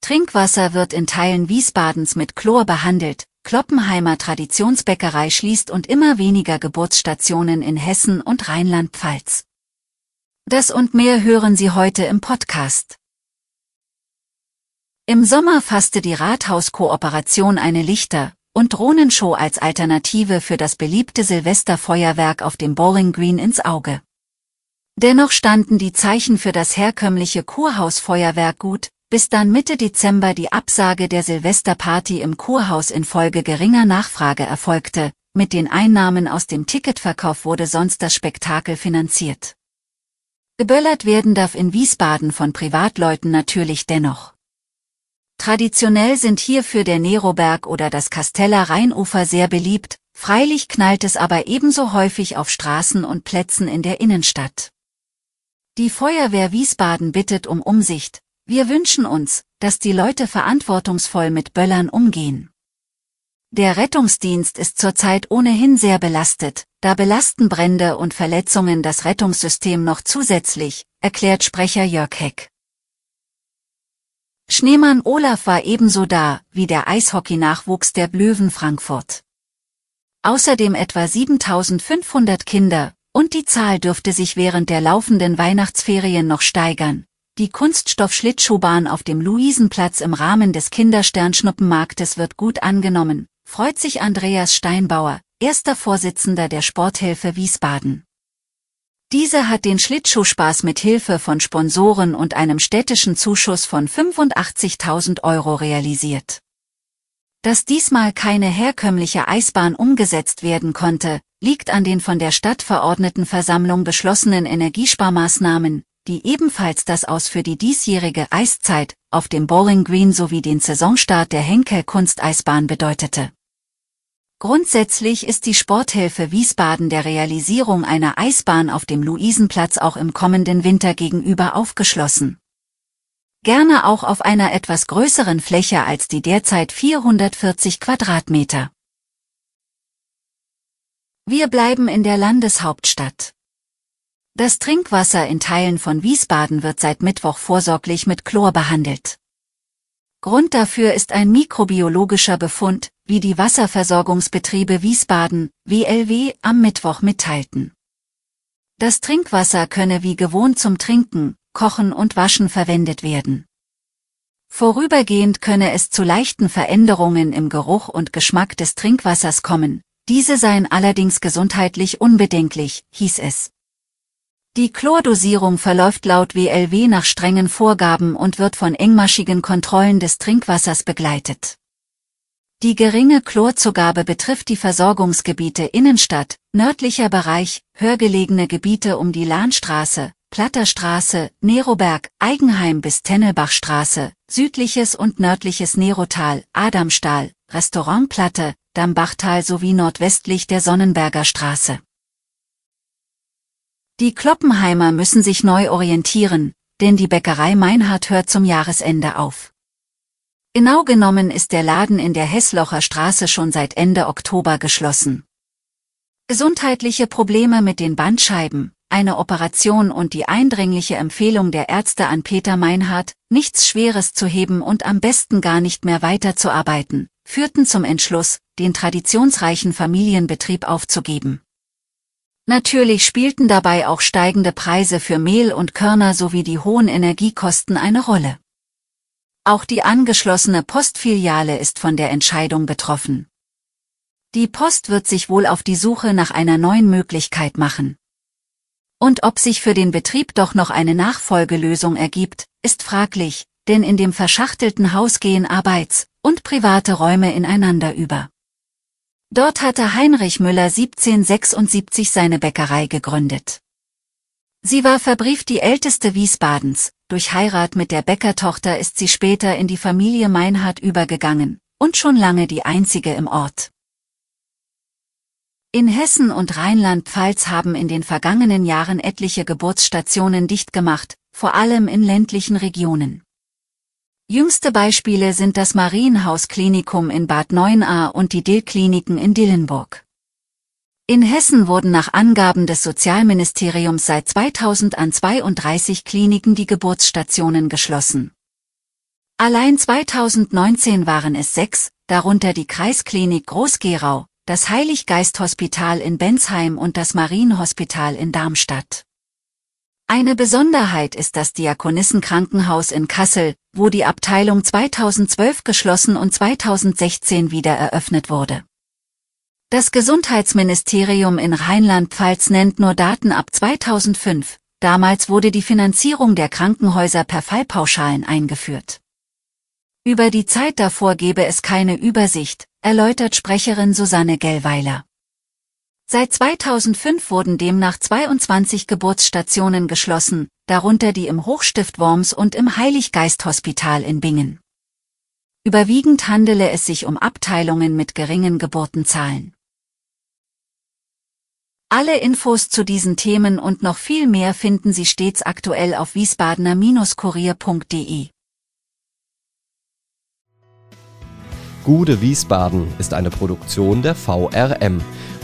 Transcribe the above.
Trinkwasser wird in Teilen Wiesbadens mit Chlor behandelt, Kloppenheimer Traditionsbäckerei schließt und immer weniger Geburtsstationen in Hessen und Rheinland-Pfalz. Das und mehr hören Sie heute im Podcast. Im Sommer fasste die Rathauskooperation eine Lichter- und Drohnenshow als Alternative für das beliebte Silvesterfeuerwerk auf dem Bowling Green ins Auge. Dennoch standen die Zeichen für das herkömmliche Kurhausfeuerwerk gut, bis dann Mitte Dezember die Absage der Silvesterparty im Kurhaus infolge geringer Nachfrage erfolgte, mit den Einnahmen aus dem Ticketverkauf wurde sonst das Spektakel finanziert. Geböllert werden darf in Wiesbaden von Privatleuten natürlich dennoch. Traditionell sind hierfür der Neroberg oder das Kasteller Rheinufer sehr beliebt, freilich knallt es aber ebenso häufig auf Straßen und Plätzen in der Innenstadt. Die Feuerwehr Wiesbaden bittet um Umsicht, wir wünschen uns, dass die Leute verantwortungsvoll mit Böllern umgehen. Der Rettungsdienst ist zurzeit ohnehin sehr belastet, da belasten Brände und Verletzungen das Rettungssystem noch zusätzlich, erklärt Sprecher Jörg Heck. Schneemann Olaf war ebenso da, wie der Eishockey-Nachwuchs der Blöwen Frankfurt. Außerdem etwa 7500 Kinder, und die Zahl dürfte sich während der laufenden Weihnachtsferien noch steigern, die Kunststoff-Schlittschuhbahn auf dem Luisenplatz im Rahmen des Kindersternschnuppenmarktes wird gut angenommen, freut sich Andreas Steinbauer, erster Vorsitzender der Sporthilfe Wiesbaden. Diese hat den Schlittschuhspaß mit Hilfe von Sponsoren und einem städtischen Zuschuss von 85.000 Euro realisiert. Dass diesmal keine herkömmliche Eisbahn umgesetzt werden konnte, liegt an den von der Stadtverordnetenversammlung beschlossenen Energiesparmaßnahmen, die ebenfalls das Aus für die diesjährige Eiszeit auf dem Bowling Green sowie den Saisonstart der Henkel Kunsteisbahn bedeutete. Grundsätzlich ist die Sporthilfe Wiesbaden der Realisierung einer Eisbahn auf dem Luisenplatz auch im kommenden Winter gegenüber aufgeschlossen. Gerne auch auf einer etwas größeren Fläche als die derzeit 440 Quadratmeter. Wir bleiben in der Landeshauptstadt. Das Trinkwasser in Teilen von Wiesbaden wird seit Mittwoch vorsorglich mit Chlor behandelt. Grund dafür ist ein mikrobiologischer Befund, wie die Wasserversorgungsbetriebe Wiesbaden, WLW, am Mittwoch mitteilten. Das Trinkwasser könne wie gewohnt zum Trinken, Kochen und Waschen verwendet werden. Vorübergehend könne es zu leichten Veränderungen im Geruch und Geschmack des Trinkwassers kommen, diese seien allerdings gesundheitlich unbedenklich, hieß es. Die Chlordosierung verläuft laut WLW nach strengen Vorgaben und wird von engmaschigen Kontrollen des Trinkwassers begleitet. Die geringe Chlorzugabe betrifft die Versorgungsgebiete Innenstadt, nördlicher Bereich, höhergelegene Gebiete um die Lahnstraße, Platterstraße, Neroberg, Eigenheim bis Tennelbachstraße, südliches und nördliches Nerotal, Adamstahl, Restaurantplatte, Dambachtal sowie nordwestlich der Sonnenberger Straße. Die Kloppenheimer müssen sich neu orientieren, denn die Bäckerei Meinhardt hört zum Jahresende auf. Genau genommen ist der Laden in der Hesslocher Straße schon seit Ende Oktober geschlossen. Gesundheitliche Probleme mit den Bandscheiben, eine Operation und die eindringliche Empfehlung der Ärzte an Peter Meinhardt, nichts Schweres zu heben und am besten gar nicht mehr weiterzuarbeiten, führten zum Entschluss, den traditionsreichen Familienbetrieb aufzugeben. Natürlich spielten dabei auch steigende Preise für Mehl und Körner sowie die hohen Energiekosten eine Rolle. Auch die angeschlossene Postfiliale ist von der Entscheidung betroffen. Die Post wird sich wohl auf die Suche nach einer neuen Möglichkeit machen. Und ob sich für den Betrieb doch noch eine Nachfolgelösung ergibt, ist fraglich, denn in dem verschachtelten Haus gehen Arbeits- und private Räume ineinander über. Dort hatte Heinrich Müller 1776 seine Bäckerei gegründet. Sie war verbrieft die älteste Wiesbadens, durch Heirat mit der Bäckertochter ist sie später in die Familie Meinhardt übergegangen und schon lange die einzige im Ort. In Hessen und Rheinland-Pfalz haben in den vergangenen Jahren etliche Geburtsstationen dicht gemacht, vor allem in ländlichen Regionen. Jüngste Beispiele sind das Marienhaus-Klinikum in Bad Neuenahr und die Dill-Kliniken in Dillenburg. In Hessen wurden nach Angaben des Sozialministeriums seit 2000 an 32 Kliniken die Geburtsstationen geschlossen. Allein 2019 waren es sechs, darunter die Kreisklinik Groß-Gerau, das Heiliggeist-Hospital in Bensheim und das Marienhospital in Darmstadt. Eine Besonderheit ist das Diakonissenkrankenhaus in Kassel, wo die Abteilung 2012 geschlossen und 2016 wieder eröffnet wurde. Das Gesundheitsministerium in Rheinland-Pfalz nennt nur Daten ab 2005. Damals wurde die Finanzierung der Krankenhäuser per Fallpauschalen eingeführt. Über die Zeit davor gebe es keine Übersicht, erläutert Sprecherin Susanne Gellweiler. Seit 2005 wurden demnach 22 Geburtsstationen geschlossen, darunter die im Hochstift Worms und im Heiliggeist-Hospital in Bingen. Überwiegend handele es sich um Abteilungen mit geringen Geburtenzahlen. Alle Infos zu diesen Themen und noch viel mehr finden Sie stets aktuell auf wiesbadener-kurier.de. Gude Wiesbaden ist eine Produktion der VRM